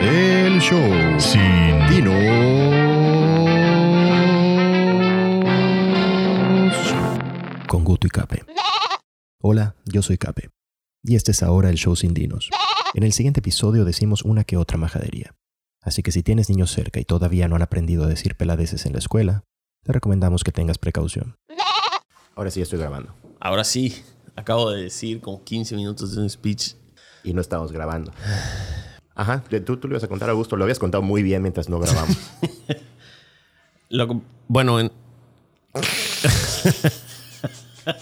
El show sin Dinos. Con Guto y Cape. Hola, yo soy Cape. Y este es ahora el show sin dinos. En el siguiente episodio decimos una que otra majadería. Así que si tienes niños cerca y todavía no han aprendido a decir peladeces en la escuela, te recomendamos que tengas precaución. Ahora sí estoy grabando. Ahora sí, acabo de decir como 15 minutos de un speech. Y no estamos grabando. Ajá, tú, tú lo ibas a contar a gusto. Lo habías contado muy bien mientras no grabamos. Lo bueno, en...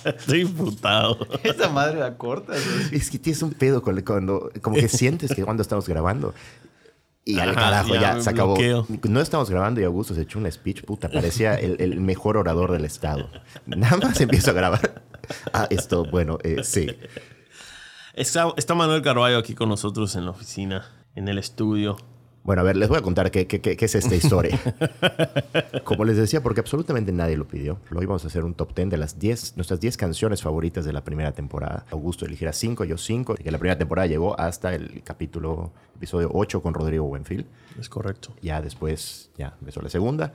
Estoy imputado. Esa madre la corta. es que tienes un pedo con- cuando, como que sientes que cuando estamos grabando. Y al Ajá, carajo, ya se acabó. bloqueo. No estamos grabando y Augusto se echó un speech, puta. Parecía el, el mejor orador del estado. Nada más empiezo a grabar. Ah, esto, bueno, eh, sí. Está, está Manuel Carballo aquí con nosotros en la oficina, en el estudio. Bueno, a ver, les voy a contar qué, qué- qué- qué es esta historia. Como les decía, porque absolutamente nadie lo pidió, lo íbamos a hacer un top 10 de las 10, nuestras 10 canciones favoritas de la primera temporada. Augusto eligiera 5, yo 5, que la primera temporada llegó hasta el capítulo, episodio 8 con Rodrigo Buenfil. Es correcto. Ya después, ya empezó la segunda.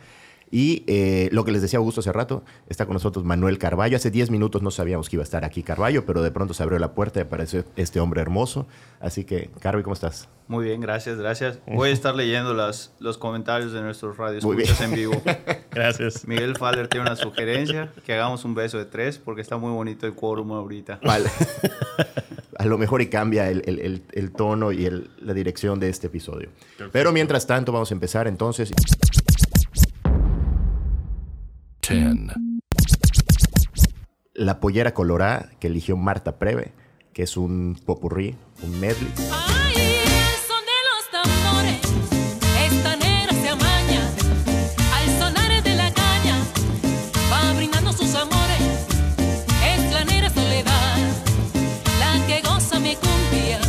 Y eh, lo que les decía Augusto hace rato, está con nosotros Manuel Carballo. Hace 10 minutos no sabíamos que iba a estar aquí Carballo, pero de pronto se abrió la puerta y apareció este hombre hermoso. Así que, Carby, ¿cómo estás? Muy bien, gracias, gracias. Voy a estar leyendo las, los comentarios de nuestros radios en vivo. Gracias. Miguel Faller tiene una sugerencia, que hagamos un beso de tres, porque está muy bonito el quórum ahorita. Vale. A lo mejor y cambia el, el- el- el tono y el- la dirección de este episodio. Pero mientras tanto, vamos a empezar entonces. 10, La pollera colorada que eligió Marta Preve, que es un popurrí, un medley. Ay, el son de los tambores, esta negra se amaña, al sonar de la caña, va brindando sus amores, es la negra soledad, la que goza mi cumbia,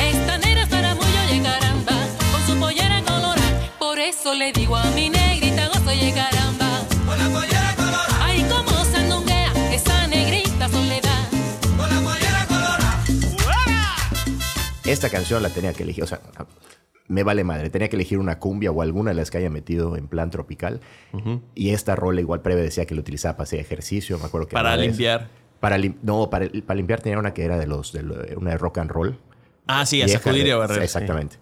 esta negra zaramullo y caramba, con su pollera colorada, por eso le digo a mi negrita gozo y Esta canción la tenía que elegir, o sea, me vale madre, tenía que elegir una cumbia o alguna de las que haya metido en plan tropical. Y esta rola igual Preve decía que lo utilizaba para hacer ejercicio, me acuerdo que Para limpiar. Para lim- no, para, para limpiar tenía una que era de los de lo- una de rock and roll. Ah, sí, a sacudir y a barrer. sí. Exactamente.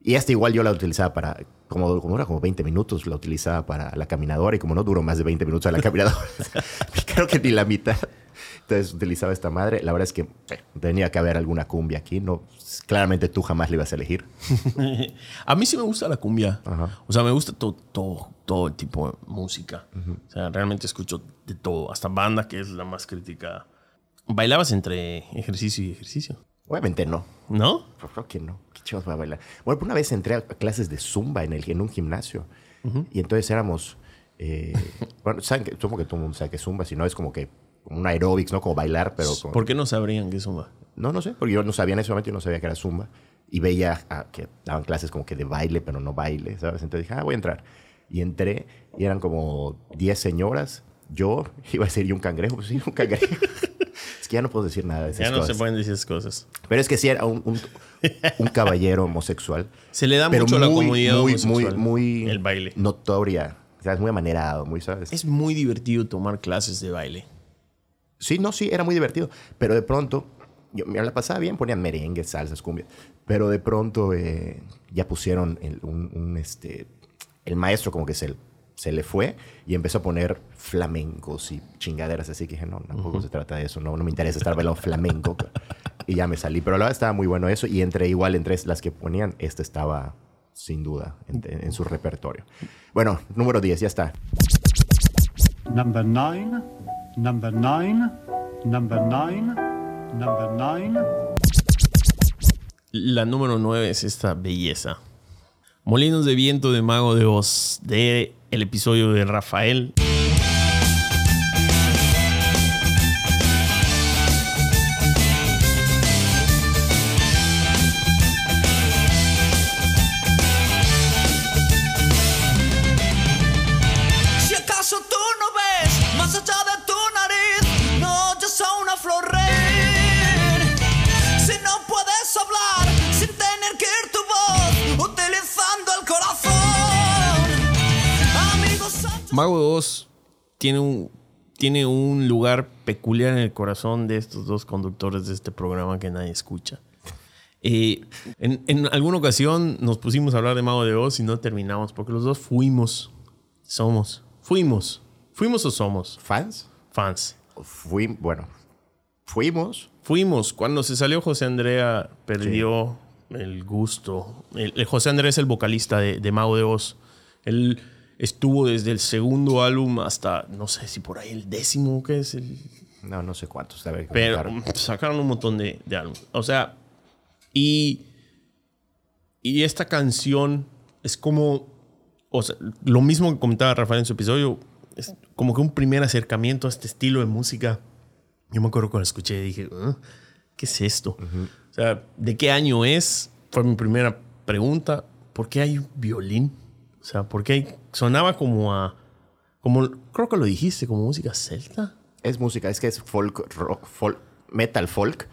Y esta igual yo la utilizaba para, como, como era como 20 minutos, la utilizaba para la caminadora y como no duró más de 20 minutos a la caminadora, creo que ni la mitad. Entonces utilizaba esta madre. La verdad es que eh, tenía que haber alguna cumbia aquí. No, claramente tú jamás la ibas a elegir. A mí sí me gusta la cumbia. Ajá. O sea, me gusta todo, todo, todo el tipo de música. O sea, realmente escucho de todo. Hasta banda, que es la más criticada. ¿Bailabas entre ejercicio y ejercicio? Obviamente no. ¿No? Pero Creo que no. ¿Qué chingados voy a bailar? Bueno, una vez entré a clases de zumba en, el, en un gimnasio. Y entonces éramos... eh, bueno, saben que, supongo que todo el mundo sabe que zumba, si no es como que un aeróbics, ¿no? Como bailar, pero... Como, ¿Por qué no sabrían que es zumba? No, no sé, porque yo no sabía en ese momento, yo no sabía que era zumba. Y veía ah, que daban clases como que de baile, pero no baile, ¿sabes? Entonces dije, ah, voy a entrar. Y entré y eran como 10 señoras. Yo iba a decir, ¿y un cangrejo? Pues sí, un cangrejo. es que ya no puedo decir nada de esas Ya no cosas. se pueden decir esas cosas. Pero es que sí era un, un, un caballero homosexual. Se le da mucho a la muy, comunidad muy, muy, homosexual muy el baile. notoria. O sea, es muy amanerado, muy, ¿sabes? Es muy divertido tomar clases de baile. Sí, no, sí, era muy divertido. Pero de pronto, yo me la pasaba bien, ponían merengue, salsas, cumbias. Pero de pronto eh, ya pusieron el, un, un, este, el maestro como que se, se le fue y empezó a poner flamencos y chingaderas. Así que dije, no, tampoco se trata de eso. No, no me interesa estar bailando flamenco. y ya me salí. Pero la verdad estaba muy bueno eso. Y entre igual, entre las que ponían, esta estaba sin duda en, en su repertorio. Bueno, número 10, ya está. Number nine, number nine, number nine, number nine. La número 9 es esta belleza. Molinos de viento de Mago de Oz, de el episodio de Rafael. Tiene un, tiene un lugar peculiar en el corazón de estos dos conductores de este programa que nadie escucha. Eh, en, en alguna ocasión nos pusimos a hablar de Mago de Oz y no terminamos porque los dos fuimos, somos, fuimos, fuimos o somos ¿Fans? fans. Fui, bueno, fuimos. Fuimos. Cuando se salió José Andrea, perdió el gusto. El, el José Andrea es el vocalista de, de Mago de Oz. Él estuvo desde el segundo álbum hasta, no sé si por ahí el décimo, que es el. No, no sé cuántos. a ver, Pero mm, sacaron un montón de, de álbumes. O sea, y. Y esta canción es como. O sea, lo mismo que comentaba Rafael en su episodio. Es como que un primer acercamiento a este estilo de música. Yo me acuerdo cuando escuché y dije, "Ah, ¿qué es esto? O sea, ¿de qué año es? Fue mi primera pregunta. ¿Por qué hay un violín? O sea, ¿por qué hay- sonaba como a. Como, creo que lo dijiste, como música celta. Es música, es que es folk, rock, folk, metal folk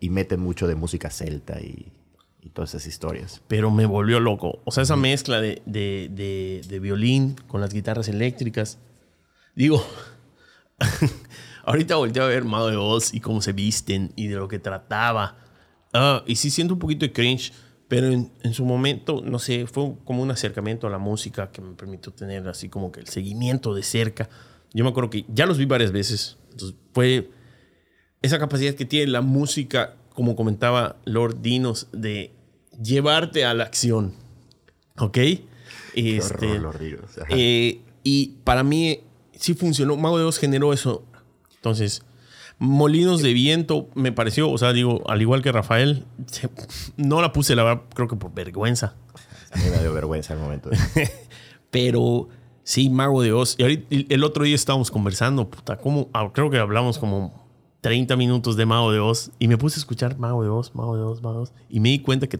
y meten mucho de música celta y, y todas esas historias. pero me volvió loco. O sea, esa mezcla de, de- de- de violín con las guitarras eléctricas. Digo, ahorita volteo a ver Mago de Oz y cómo se visten y de lo que trataba. Ah, y sí siento un poquito de cringe, pero en, en su momento, no sé, fue como un acercamiento a la música que me permitió tener así como que el seguimiento de cerca. Yo me acuerdo que ya los vi varias veces. Entonces fue esa capacidad que tiene la música, como comentaba Lord Dinos, de llevarte a la acción. ¿Ok? Este, horror, eh, y para mí sí funcionó. Mago de Oz generó eso. Entonces, Molinos de Viento me pareció, o sea, digo, al igual que Rafael, se- no la puse, la verdad, creo que por vergüenza. A mí me dio vergüenza el momento. Pero sí, Mago de Oz. Y ahorita, el otro día estábamos conversando, puta, como, ah, creo que hablamos como 30 minutos de Mago de Oz y me puse a escuchar Mago de Oz, Mago de Oz, Mago de Oz. Y me di cuenta que,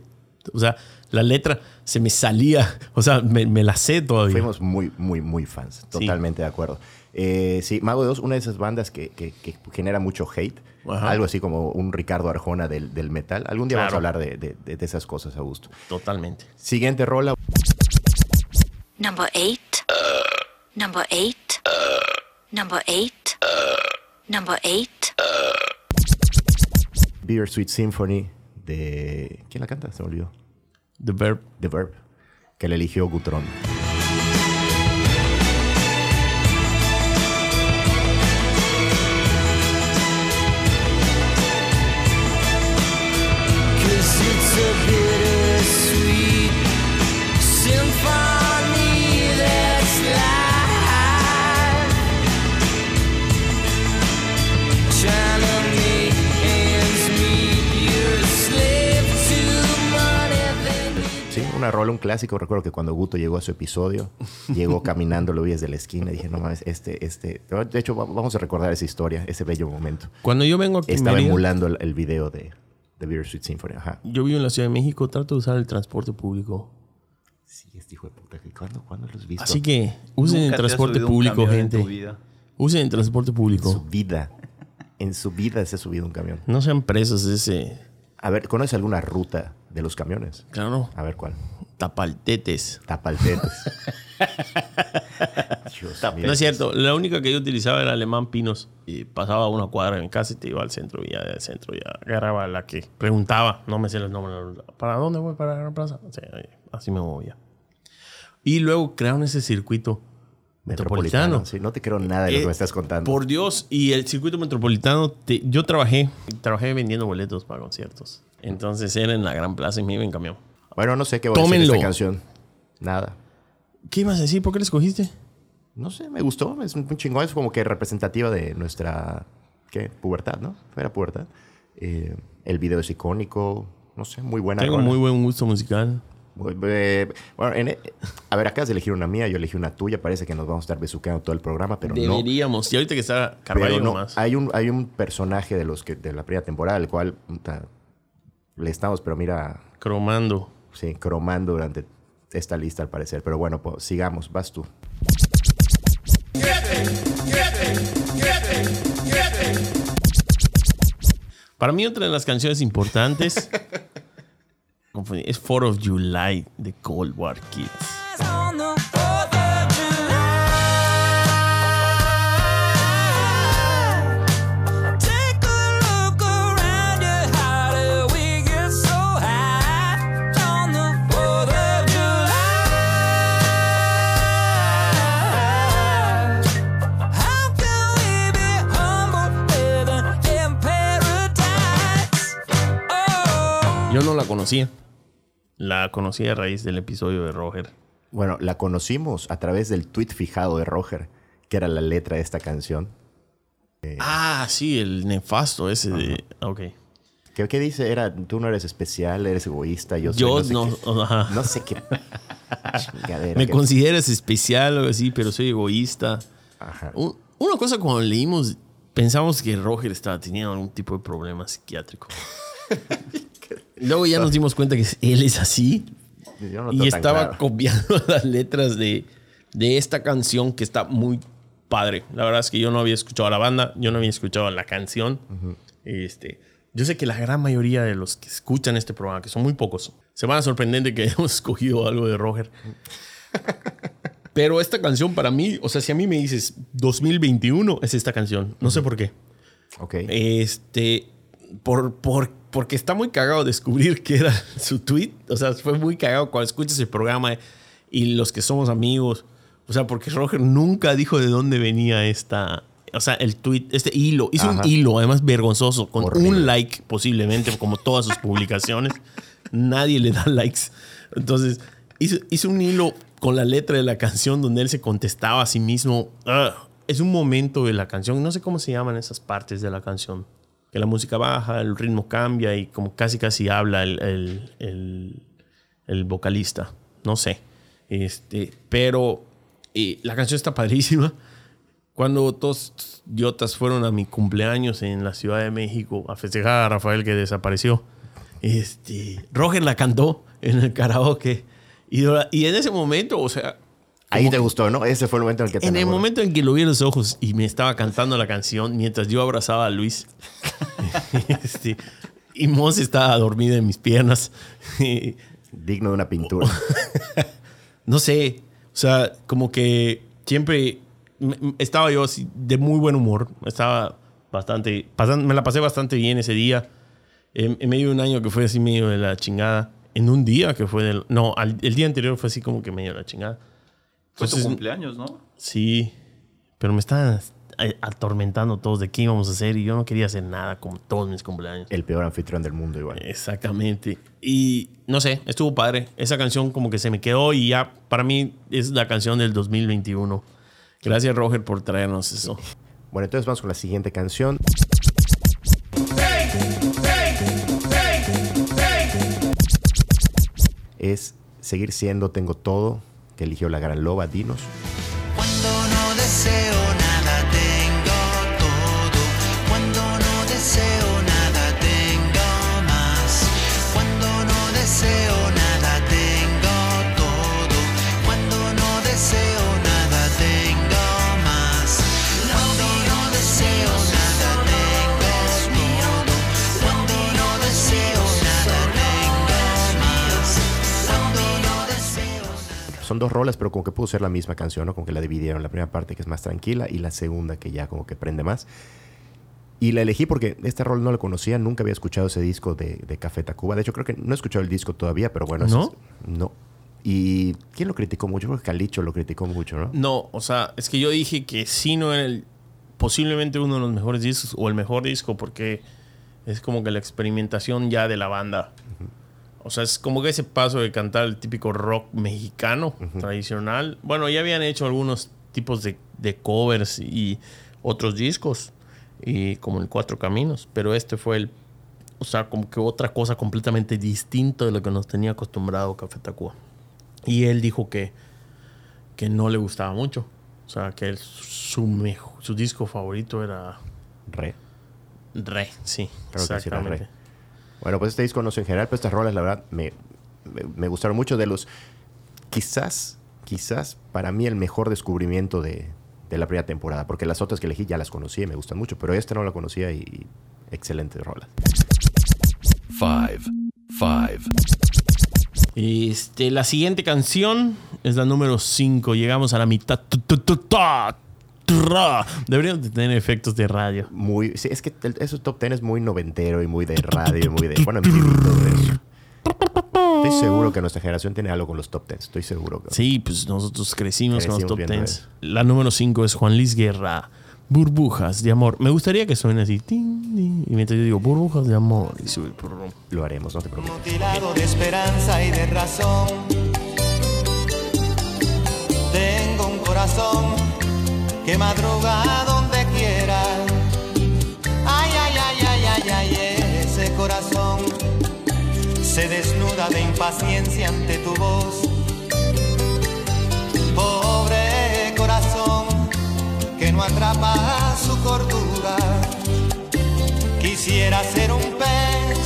o sea, la letra se me salía, o sea, me, me la sé todavía. Fuimos muy, muy, muy fans. Totalmente de acuerdo. Eh, sí, Mago de Oz, una de esas bandas que, que- que genera mucho hate. Ajá. Algo así como un Ricardo Arjona del, del metal. Algún día vamos a hablar de, de- de- de esas cosas a gusto. Totalmente. Siguiente rola. Number eight. Number eight. Number eight. Number eight. Bittersweet Symphony de... ¿Quién la canta? Se me olvidó. The Verb. The Verb. Que le eligió Gutron. Una rola, un clásico. Recuerdo que cuando Guto llegó a su episodio, llegó caminando, lo vi desde la esquina y dije, no mames, este, este... De hecho, va- vamos a recordar esa historia, ese bello momento. Cuando yo vengo aquí, Estaba Mérida, emulando el, el video de, de Bittersweet Symphony. Ajá. yo vivo en la Ciudad de México, trato de usar el transporte público. Sí, este hijo de puta. ¿Cuándo, ¿cuándo los has visto? Así que usen el transporte público, gente. Usen el transporte En su público. vida. En su vida se ha subido un camión. No sean presos de ese. A ver, ¿conoces alguna ruta de los camiones? Claro, A ver cuál. tapaltetes. Tapaltetes. Dios mío. No es cierto, la única que yo utilizaba era alemán Pinos. Y pasaba una cuadra en casa y te iba al centro. Y ya del centro ya agarraba la que preguntaba. No me sé los nombres. ¿Para dónde voy? ¿Para la plaza? Sí, así me movía. Y luego crearon ese circuito metropolitano. Sí, no te creo nada de lo que Eh, me estás contando. Por Dios, y el circuito metropolitano, te- yo trabajé, trabajé vendiendo boletos para conciertos. Entonces era en la Gran Plaza y me iba en camión. Bueno, no sé qué voy a decir de Tómenlo. esta canción. Nada. ¿Qué ibas a decir? ¿Por qué la escogiste? No sé, me gustó. Es un chingón. Es como que representativa de nuestra... ¿Qué? Pubertad, ¿no? Era pubertad. Eh, el video es icónico. No sé, muy buena. Tengo rola. muy buen gusto musical. Eh, bueno, en- a ver, acabas de elegir una mía, yo elegí una tuya. Parece que nos vamos a estar besuqueando todo el programa, pero no. Deberíamos. Y ahorita que está Carvalho no, más. hay un, hay un personaje de los que de la primera temporada, el cual puta, le estamos, pero mira, Cromando. sí, cromando durante esta lista al parecer. Pero bueno, pues sigamos, vas tú. Para mí, otra de las canciones importantes es 4 of July de Cold War Kids. Conocía. La conocí a raíz del episodio de Roger. Bueno, la conocimos a través del tweet fijado de Roger, que era la letra de esta canción. Ah, sí, el nefasto ese de. Ok. ¿Qué, qué dice? Era, tú no eres especial, eres egoísta, yo soy Yo no sé no. qué. ajá. No sé qué. Me que- consideras especial o algo así, pero soy egoísta. Ajá. Un- Una cosa cuando leímos, pensamos que Roger estaba teniendo algún tipo de problema psiquiátrico. Luego ya nos dimos cuenta que él es así Yo no y estaba claro. copiando las letras de, de esta canción que está muy padre. La verdad es que yo no había escuchado a la banda, yo no había escuchado la canción. este, yo sé que la gran mayoría de los que escuchan este programa, que son muy pocos, se van a sorprender de que hayamos escogido algo de Roger. Pero esta canción para mí, o sea, si a mí me dices 2021, es esta canción. No sé por qué. Ok. Este, por, por, porque está muy cagado descubrir que era su tweet. O sea, fue muy cagado cuando escuchas el programa y los que somos amigos. O sea, porque Roger nunca dijo de dónde venía esta. O sea, el tweet, este hilo. Hizo Ajá. un hilo, además vergonzoso, con Horrible. un like posiblemente, como todas sus publicaciones. Nadie le da likes. Entonces, hizo, hizo un hilo con la letra de la canción donde él se contestaba a sí mismo. "Ugh". Es un momento de la canción, no sé cómo se llaman esas partes de la canción. Que la música baja, el ritmo cambia y como casi casi habla el, el- el- el vocalista. No sé. Este, pero eh, la canción está padrísima. Cuando estos idiotas fueron a mi cumpleaños en la Ciudad de México a festejar a Rafael que desapareció, este, Roger la cantó en el karaoke. Y, y en ese momento, o sea, Ahí te gustó, ¿no? Ese fue el momento en el que te en el momento en que lo vi en los ojos y me estaba cantando la canción mientras yo abrazaba a Luis. Este, y Mons estaba dormida en mis piernas. Digno de una pintura. no sé, o sea, como que siempre estaba yo así de muy buen humor. Estaba bastante, me la pasé bastante bien ese día. En, en medio de un año que fue así medio de la chingada. En un día que fue del... No, al- el día anterior fue así como que medio de la chingada. Fue tu cumpleaños, ¿no? Sí, pero me estaban a- atormentando todos de qué íbamos a hacer y yo no quería hacer nada como todos mis cumpleaños. El peor anfitrión del mundo, Eh, igual. Exactamente. Y no sé, estuvo padre. Esa canción como que se me quedó y ya para mí es la canción del 2021. Gracias Roger por traernos eso. Bueno, entonces vamos con la siguiente canción. Es Seguir siendo Tengo Todo, eligió la gran loba, Dinos. Cuando no deseo dos rolas, pero como que pudo ser la misma canción, ¿no? Como que la dividieron. La primera parte que es más tranquila y la segunda que ya como que prende más. Y la elegí porque este rol no lo conocía, nunca había escuchado ese disco de, de Café Tacuba. De hecho, creo que no he escuchado el disco todavía, pero bueno. ¿No? es- no. ¿Y quién lo criticó mucho? Creo que Calicho lo criticó mucho, ¿no? No, o sea, es que yo dije que sí no era el, posiblemente uno de los mejores discos o el mejor disco porque es como que la experimentación ya de la banda. O sea, es como que ese paso de cantar el típico rock mexicano tradicional. Bueno, ya habían hecho algunos tipos de, de covers y otros discos, y como el Cuatro Caminos, pero este fue el, o sea, como que otra cosa completamente distinta de lo que nos tenía acostumbrado Café Tacuba. Y él dijo que, que no le gustaba mucho. O sea, que él- su, su disco favorito era Re. Re, sí, que sí era exactamente. Re. Bueno, pues este disco no en general, pero estas rolas, la verdad, me, me, me gustaron mucho de los... Quizás, quizás para mí el mejor descubrimiento de, de la primera temporada, porque las otras que elegí ya las conocía y me gustan mucho, pero esta no la conocía y, y excelentes rolas. five, five, Este, la siguiente canción es la número 5. Llegamos a la mitad. Tu, tu, tu, ta, tra. Deberíamos de tener efectos de radio. Muy, sí, es que el- esos top ten es muy noventero y muy de radio, muy de... Bueno, todo eso. Estoy seguro que nuestra generación tiene algo con los top ten, estoy seguro. que- Sí, pues nosotros crecimos, con los top viendo 10. eso. La número 5 es Juan Luis Guerra. Burbujas de amor. Me gustaría que suene así. tin, tin, y mientras yo digo burbujas de amor. Y sube. Lo haremos, no te preocupes. mutilado de esperanza y de razón. Tengo un corazón que madruga donde quiera. Ay, ay, ay, ay, ay, ay, ese corazón se desnuda de impaciencia ante tu voz. Pobre corazón que no atrapa su cordura. Quisiera ser un pez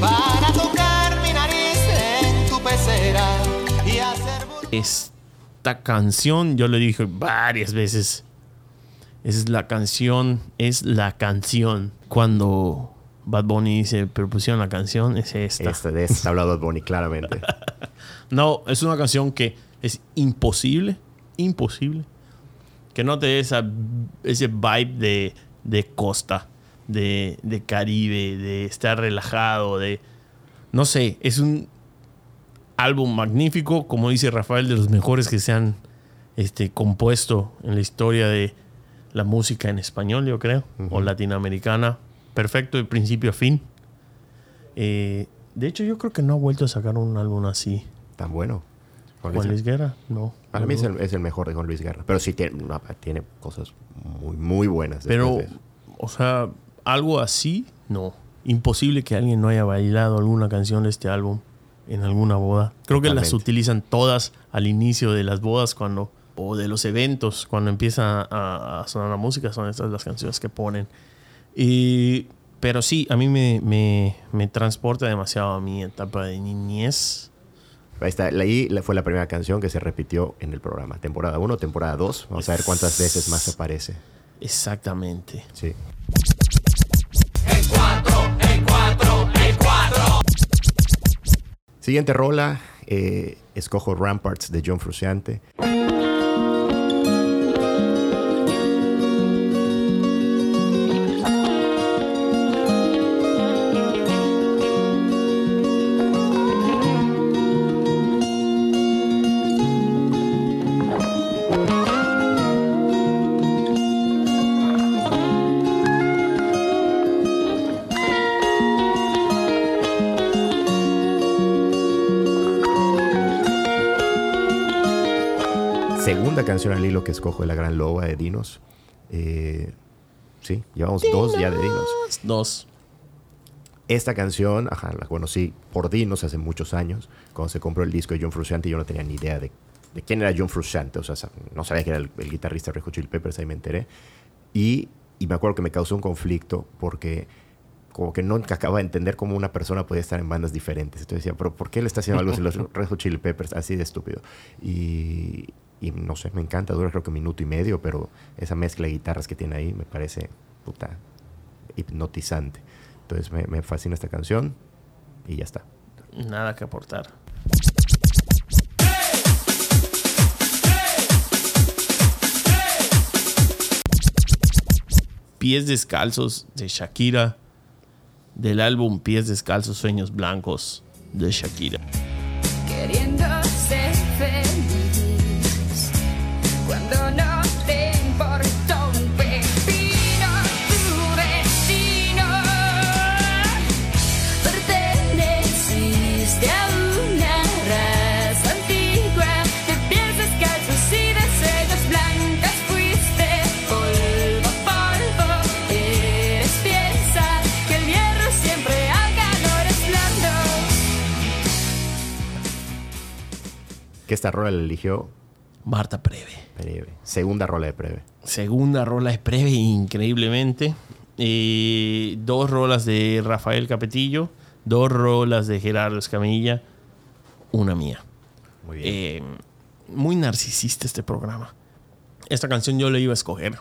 para tocar mi nariz en tu pecera y hacer Esta canción, yo le dije varias veces. Es la canción, es la canción. Cuando Bad Bunny dice, pero pusieron la canción, es esta. Este, de está hablando Bad Bunny, claramente. No, es una canción que es imposible, imposible, que no te dé esa, ese vibe de, de costa, de, de Caribe, de estar relajado, de... No sé, es un álbum magnífico, como dice Rafael, de los mejores que se han este, compuesto en la historia de la música en español, yo creo, o latinoamericana. Perfecto de principio a fin. Eh, de hecho, yo creo que no ha vuelto a sacar un álbum así. Tan bueno. Juan Juan Luis Guerra, no. Para mí es el, es el mejor de Juan Luis Guerra. Pero sí tiene, no, tiene cosas muy, muy buenas. Pero, de o sea, algo así, no. Imposible que alguien no haya bailado alguna canción de este álbum en alguna boda. Creo que las utilizan todas al inicio de las bodas cuando o de los eventos cuando empieza a, a sonar la música son estas las canciones que ponen. Y, pero sí, a mí me, me, me transporta demasiado a mi etapa de niñez. Ahí está. Ahí fue la primera canción que se repitió en el programa. Temporada 1, temporada 2. Vamos a ver cuántas veces más aparece. Exactamente. Sí. Siguiente rola. eh, escojo Ramparts de John Frusciante. Segunda canción al hilo que escojo de La Gran Loba de Dinos. Eh, sí, llevamos dos ya de Dinos. Dos. Esta canción, ajá, la conocí por Dinos hace muchos años. Cuando se compró el disco de John Frusciante, yo no tenía ni idea de, de quién era John Frusciante. O sea, no sabía que era el, el guitarrista de Red Chili Peppers, ahí me enteré. Y, y me acuerdo que me causó un conflicto porque como que no acababa de entender cómo una persona podía estar en bandas diferentes. Entonces decía, pero ¿por qué le está haciendo algo a los Red Hot Chili Peppers? Así de estúpido. Y, y no sé, me encanta. Dura creo que un minuto y medio, pero esa mezcla de guitarras que tiene ahí me parece, puta, hipnotizante. Entonces me, me fascina esta canción y ya está. Nada que aportar. Pies descalzos de Shakira. Del álbum Pies descalzos, sueños blancos de Shakira. Que esta rola la eligió Marta Preve. Preve. Segunda rola de Preve. Segunda rola de Preve, increíblemente. Eh, dos rolas de Rafael Capetillo. Dos rolas de Gerardo Escamilla. Una mía. Muy bien. Eh, muy narcisista este programa. Esta canción yo la iba a escoger.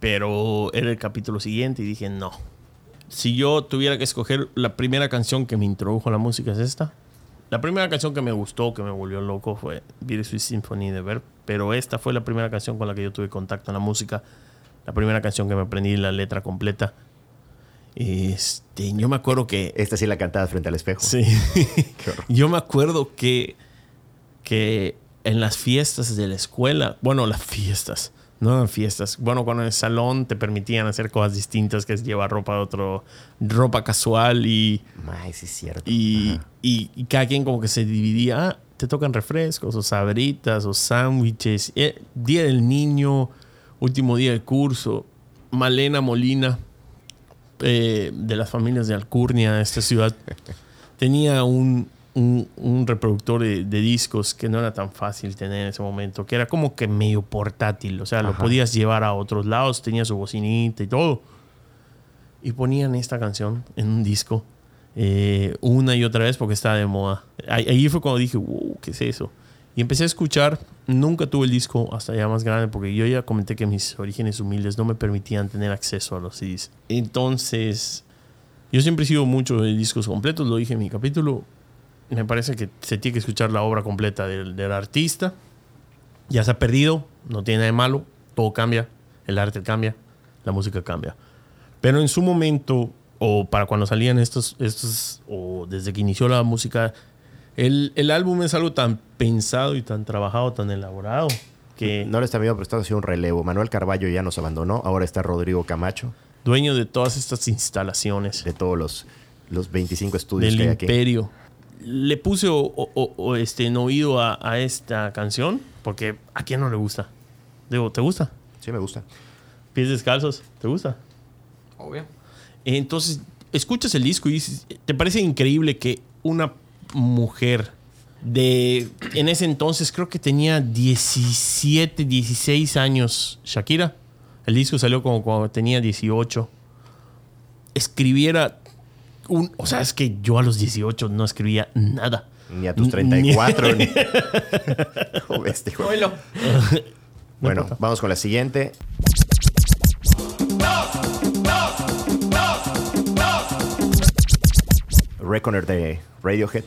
Pero era el capítulo siguiente y dije no. Si yo tuviera que escoger la primera canción que me introdujo a la música es esta. La primera canción que me gustó, que me volvió loco, fue Bittersweet Symphony de Verb. Pero esta fue la primera canción con la que yo tuve contacto en la música. La primera canción que me aprendí la letra completa. Este, yo me acuerdo que Esta sí la cantada frente al espejo. Sí. Yo me acuerdo que, que en las fiestas de la escuela, bueno, las fiestas, No eran fiestas. Bueno, cuando en el salón te permitían hacer cosas distintas, que es llevar ropa de otro, ropa casual y, Ay, sí es cierto. y, y, y cada quien como que se dividía. Ah, te tocan refrescos o sabritas o sándwiches. Eh, día del niño, último día del curso. Malena Molina, eh, de las familias de Alcurnia, esta ciudad, tenía un, un, un reproductor de, de discos que no era tan fácil tener en ese momento, que era como que medio portátil, o sea, lo podías llevar a otros lados, tenía su bocinita y todo. Y ponían esta canción en un disco eh, una y otra vez porque estaba de moda. Ahí, ahí fue cuando dije, wow, ¿qué es eso? Y empecé a escuchar, nunca tuve el disco hasta ya más grande porque yo ya comenté que mis orígenes humildes no me permitían tener acceso a los CDs. Entonces, yo siempre he sido mucho de discos completos, lo dije en mi capítulo. Me parece que se tiene que escuchar la obra completa del, del artista. Ya se ha perdido, no tiene nada de malo, todo cambia, el arte cambia, la música cambia. Pero en su momento, o para cuando salían estos, estos o desde que inició la música, el, el álbum es algo tan pensado y tan trabajado, tan elaborado, que No le está viendo, pero está haciendo un relevo. Manuel Carballo ya nos abandonó. Ahora está Rodrigo Camacho, dueño de todas estas instalaciones de todos los, los 25 estudios del que hay aquí. imperio. Le puse o- o- o- o, este, en oído a, a esta canción, porque a quién no le gusta. Digo, ¿te gusta? Sí, me gusta. Pies descalzos, ¿te gusta? Obvio. Entonces, escuchas el disco y dices, ¿te parece increíble que una mujer de, en ese entonces creo que tenía 17, 16 años, Shakira, el disco salió como cuando tenía 18, escribiera un, o sea, es que yo a los 18 no escribía nada. Ni a tus 34. Ni- este. Bueno, vamos con la siguiente. Reckoner de Radiohead.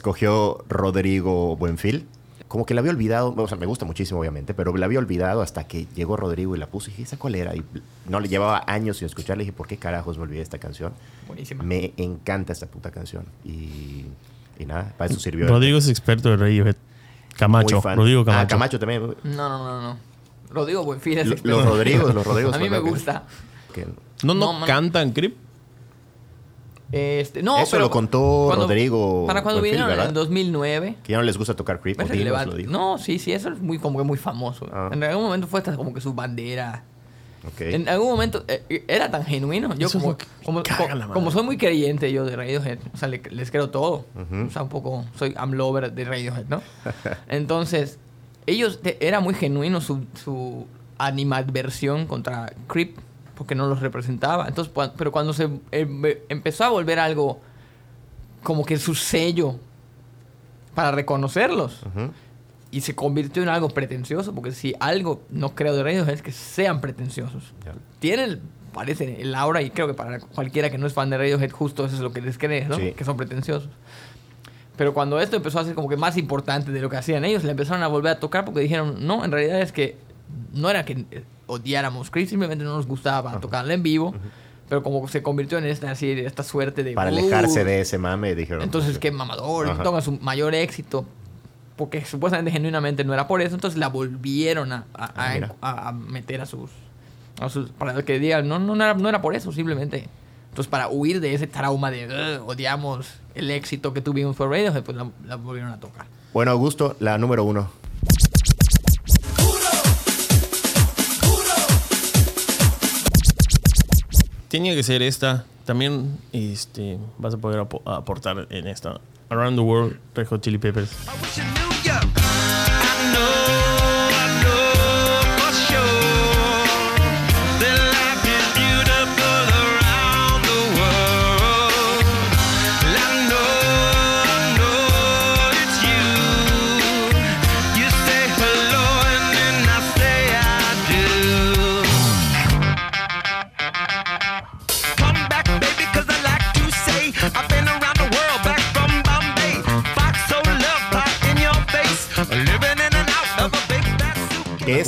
Escogió Rodrigo Buenfil. Como que la había olvidado, o sea, me gusta muchísimo obviamente, pero la había olvidado hasta que llegó Rodrigo y la puse y dije, ¿esa cuál era? Y no le llevaba años sin escucharla y dije, ¿por qué carajos me olvidé esta canción? Buenísima. Me encanta esta puta canción. Y, y nada, para eso sirvió. Rodrigo es experto de Radiohead. Camacho. Rodrigo Ah, Camacho. Camacho también. No, no, no, no. Rodrigo Buenfil es experto. los Rodrigos, los Rodrigos. A mí me gusta. que- No, no, cantan Crip. Este, no, Eso pero lo contó cuando- Rodrigo Para cuando Buenfil, vinieron en ¿verdad? el 2009. que ya no les gusta tocar Creep. es o Dinos relevante. lo dijo. No, sí, sí, eso es muy, como que muy famoso. Ah. En algún momento fue hasta como que su bandera. Ok. En algún momento eh, era tan genuino. Yo como, que como, soy muy creyente yo de Radiohead, o sea, le- les creo todo. O sea, un poco, soy I'm lover de Radiohead, ¿no? Entonces, ellos, te- era muy genuino su, su animadversión contra Creep, porque no los representaba. Entonces, pero cuando se em- empezó a volver algo como que su sello para reconocerlos, y se convirtió en algo pretencioso, porque si algo no creo de Radiohead es que sean pretenciosos. Ya. Tienen, parece, el aura, y creo que para cualquiera que no es fan de Radiohead, justo eso es lo que les cree, ¿no? Sí. Que son pretenciosos. Pero cuando esto empezó a ser como que más importante de lo que hacían ellos, le empezaron a volver a tocar porque dijeron, no, en realidad es que no era que eh, odiáramos Chris, simplemente no nos gustaba tocarla en vivo, pero como se convirtió en esta, así, esta suerte de... Para "Uh, alejarse de ese mame, dijeron. entonces, qué mamador, Ajá. toca su mayor éxito. Porque supuestamente genuinamente no era por eso, entonces la volvieron a, a- Ah, a- a- meter a sus, a sus- Para que digan, no, no, no era, no era por eso, simplemente. Entonces, para huir de ese trauma de "Ugh, odiamos el éxito que tuvimos por Radiohead, pues la, la volvieron a tocar. Bueno, Augusto, la número uno. Tenía que ser esta. También este, vas a poder apo- aportar en esta. Around the World, Red Hot Chili Peppers.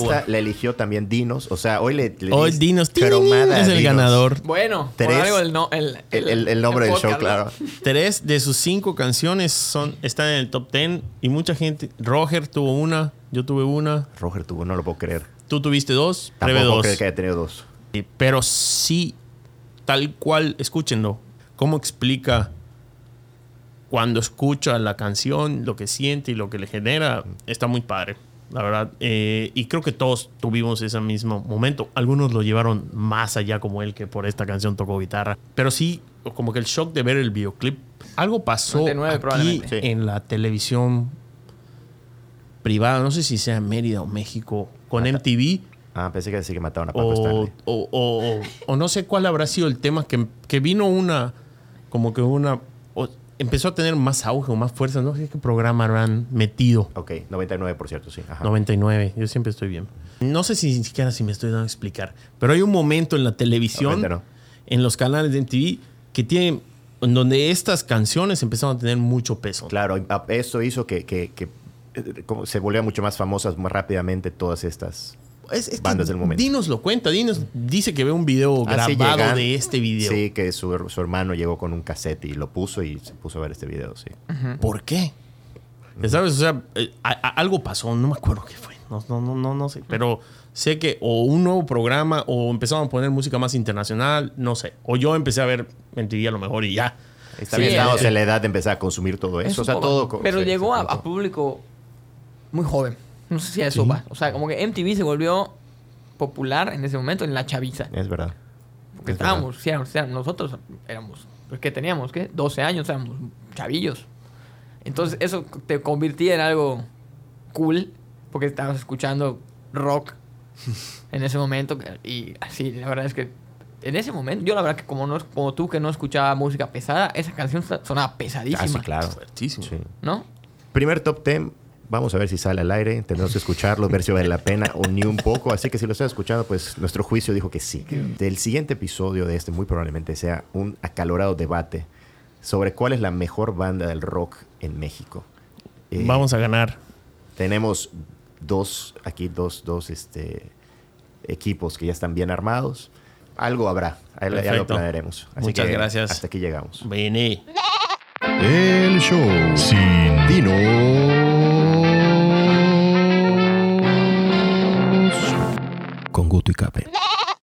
Esta la eligió también Dinos. O sea, hoy le, le Hoy Dinos cromada es el Dinos. ganador. Bueno, por Tres. algo el, no, el, El, el- el nombre del show, podcast, claro. Tres de sus cinco canciones son, están en el top ten y mucha gente. Roger tuvo una, yo tuve una, Roger tuvo, no lo puedo creer. tú tuviste dos, Tampoco puedo dos. creer que haya tenido dos. Eh, Pero sí, tal cual, escúchenlo. ¿Cómo explica cuando escucha la canción, lo que siente y lo que le genera? Está muy padre, la verdad. Eh, y creo que todos tuvimos ese mismo momento. Algunos lo llevaron más allá como él que por esta canción tocó guitarra. Pero sí, como que el shock de ver el videoclip. Algo pasó 99 aquí en la televisión privada, no sé si sea en Mérida o México, con MTV Ah, pensé que decía que mataron a Paco o, Stanley. o, o- o no sé cuál habrá sido el tema que, que vino una como que una empezó a tener más auge o más fuerza no sé qué programa habrán metido Ok, 99 por cierto, sí. Ajá. 99 yo siempre estoy bien no sé si ni siquiera si me estoy dando a explicar pero hay un momento en la televisión en los canales de MTV que tienen en donde estas canciones empezaron a tener mucho peso Claro, ah, eso hizo que, que- que, eh, como se volvieran mucho más famosas más rápidamente todas estas es, es que bandas del momento. Dinos lo cuenta Dinos dice que ve un video Así grabado llegan- de este video Sí, que su, her- su hermano llegó con un cassette y lo puso y se puso a ver este video, sí. ¿Por qué? ¿Sabes? O sea, eh, a- a- algo pasó, no me acuerdo qué fue. No, no, no, no, no sé. Pero sé que o un nuevo programa o empezaron a poner música más internacional, no sé. O yo empecé a ver MTV a lo mejor y ya. Está Sí, bien, eh, en la edad de empezar a consumir todo eso. Es o sea, todo. Pero llegó a, a público muy joven. No sé si a eso Sí. va. O sea, como que MTV se volvió popular en ese momento en la chaviza. Es verdad. Porque Es verdad. estábamos, sí, éramos- éramos- nosotros éramos, pues que teníamos, ¿qué? 12 años, éramos chavillos. Entonces eso te convertía en algo cool, porque estabas escuchando rock en ese momento. Y así, la verdad es que en ese momento, yo la verdad que como, no, como tú que no escuchaba música pesada, esa canción sonaba pesadísima. Ah, sí, claro. Fuertísimo. Sí. ¿No? Primer top 10. Vamos a ver si sale al aire. Tenemos que escucharlo, ver si vale la pena o ni un poco. Así que si lo estás escuchando, pues nuestro juicio dijo que sí. Del siguiente episodio de este, muy probablemente sea un acalorado debate sobre cuál es la mejor banda del rock en México. Eh, Vamos a ganar. Tenemos dos, aquí dos, dos este, equipos que ya están bien armados. Algo habrá, ya lo planearemos. Así Muchas que gracias. Hasta aquí llegamos. Vení. El show sin dinos. gutt i Pe.